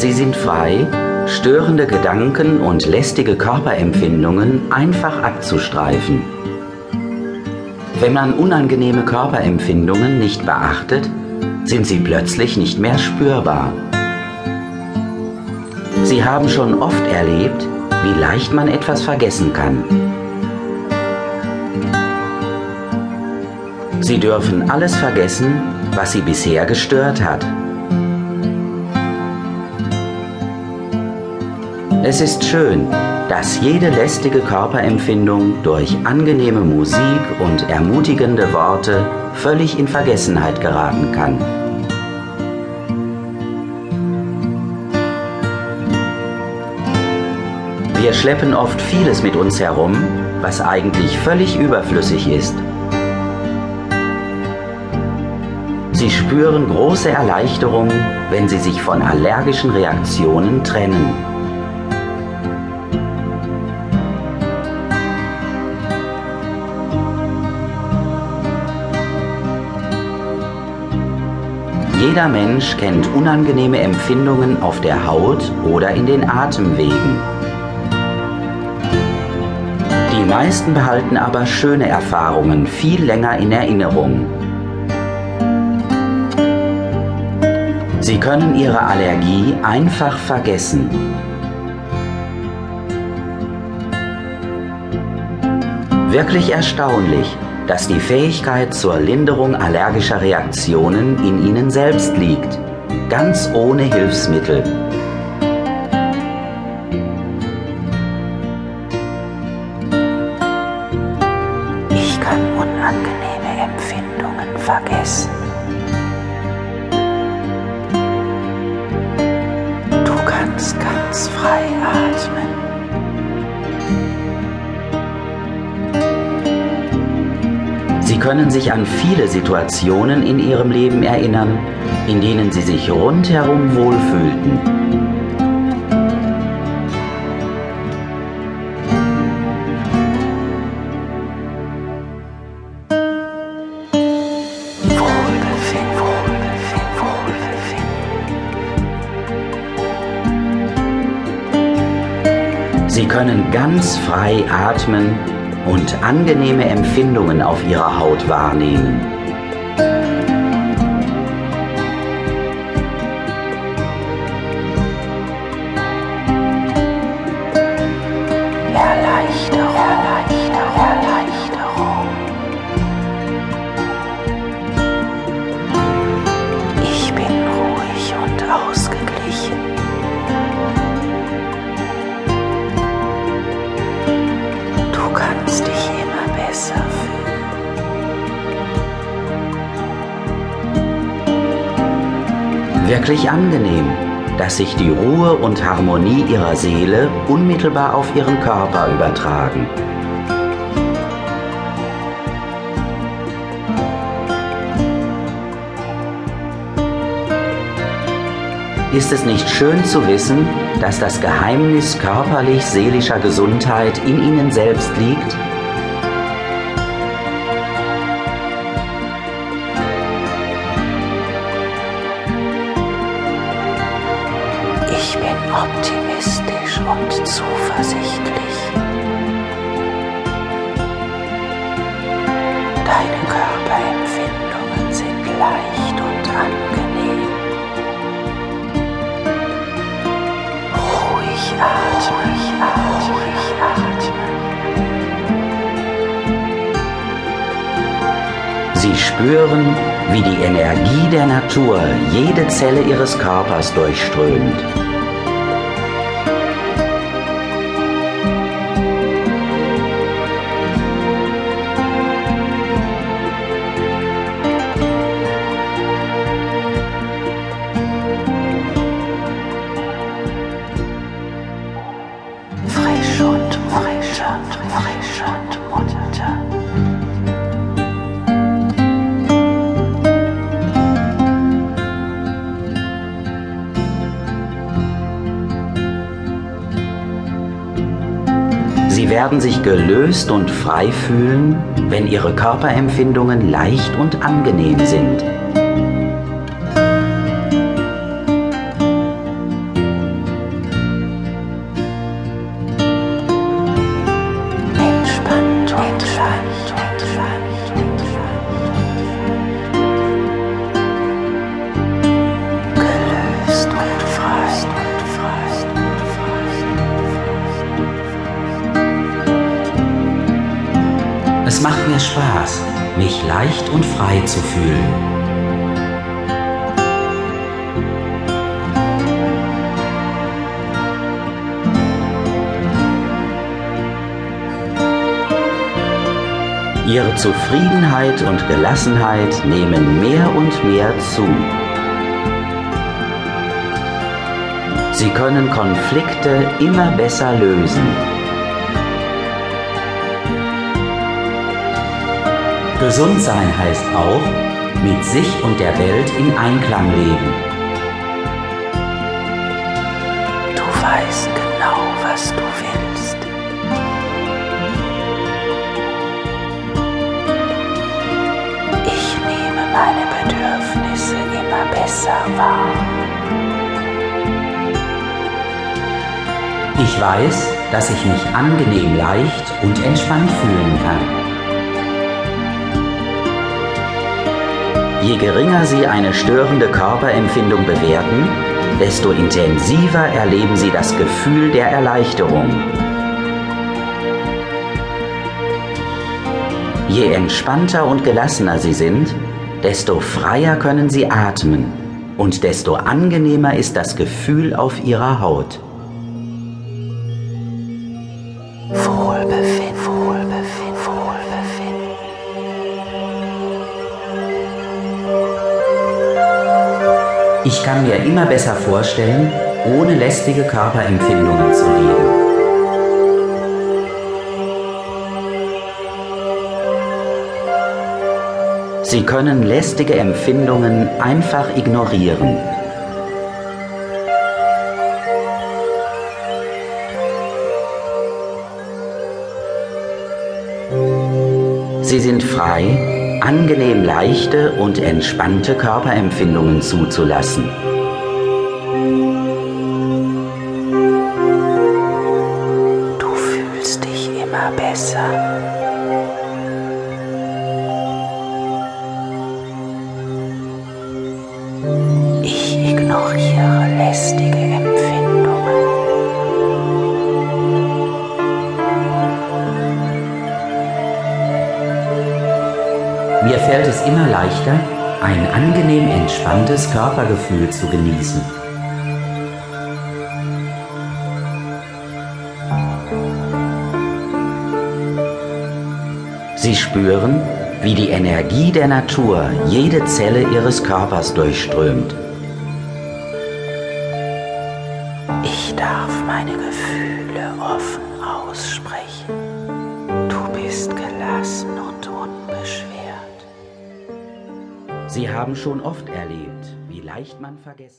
Sie sind frei, störende Gedanken und lästige Körperempfindungen einfach abzustreifen. Wenn man unangenehme Körperempfindungen nicht beachtet, sind sie plötzlich nicht mehr spürbar. Sie haben schon oft erlebt, wie leicht man etwas vergessen kann. Sie dürfen alles vergessen, was Sie bisher gestört hat. Es ist schön, dass jede lästige Körperempfindung durch angenehme Musik und ermutigende Worte völlig in Vergessenheit geraten kann. Wir schleppen oft vieles mit uns herum, was eigentlich völlig überflüssig ist. Sie spüren große Erleichterung, wenn Sie sich von allergischen Reaktionen trennen. Jeder Mensch kennt unangenehme Empfindungen auf der Haut oder in den Atemwegen. Die meisten behalten aber schöne Erfahrungen viel länger in Erinnerung. Sie können Ihre Allergie einfach vergessen. Wirklich erstaunlich, dass die Fähigkeit zur Linderung allergischer Reaktionen in Ihnen selbst liegt, ganz ohne Hilfsmittel. Ich kann unangenehme Empfindungen vergessen. kannst ganz frei können sich an viele Situationen in Ihrem Leben erinnern, in denen Sie sich rundherum wohlfühlten. Sie können ganz frei atmen und angenehme Empfindungen auf Ihrer Haut wahrnehmen. Wirklich angenehm, dass sich die Ruhe und Harmonie ihrer Seele unmittelbar auf ihren Körper übertragen. Ist es nicht schön zu wissen, dass das Geheimnis körperlich-seelischer Gesundheit in Ihnen selbst liegt? Optimistisch und zuversichtlich. Deine Körperempfindungen sind leicht und angenehm. Ruhig atmen, ruhig atmen. Sie spüren, wie die Energie der Natur jede Zelle ihres Körpers durchströmt. Sie werden sich gelöst und frei fühlen, wenn Ihre Körperempfindungen leicht und angenehm sind. Mich leicht und frei zu fühlen. Ihre Zufriedenheit und Gelassenheit nehmen mehr und mehr zu. Sie können Konflikte immer besser lösen. Gesund sein heißt auch, mit sich und der Welt in Einklang leben. Du weißt genau, was du willst. Ich nehme meine Bedürfnisse immer besser wahr. Ich weiß, dass ich mich angenehm leicht und entspannt fühlen kann. Je geringer Sie eine störende Körperempfindung bewerten, desto intensiver erleben Sie das Gefühl der Erleichterung. Je entspannter und gelassener Sie sind, desto freier können Sie atmen und desto angenehmer ist das Gefühl auf Ihrer Haut. Ich kann mir immer besser vorstellen, ohne lästige Körperempfindungen zu leben. Sie können lästige Empfindungen einfach ignorieren. Sie sind frei, angenehm leichte und entspannte Körperempfindungen zuzulassen. Du fühlst dich immer besser. Ich ignoriere lästige Empfindungen. Fällt es immer leichter, ein angenehm entspanntes Körpergefühl zu genießen. Sie spüren, wie die Energie der Natur jede Zelle ihres Körpers durchströmt. Ich darf meine Gefühle offen aussprechen. Du bist gelassen und Sie haben schon oft erlebt, wie leicht man vergessen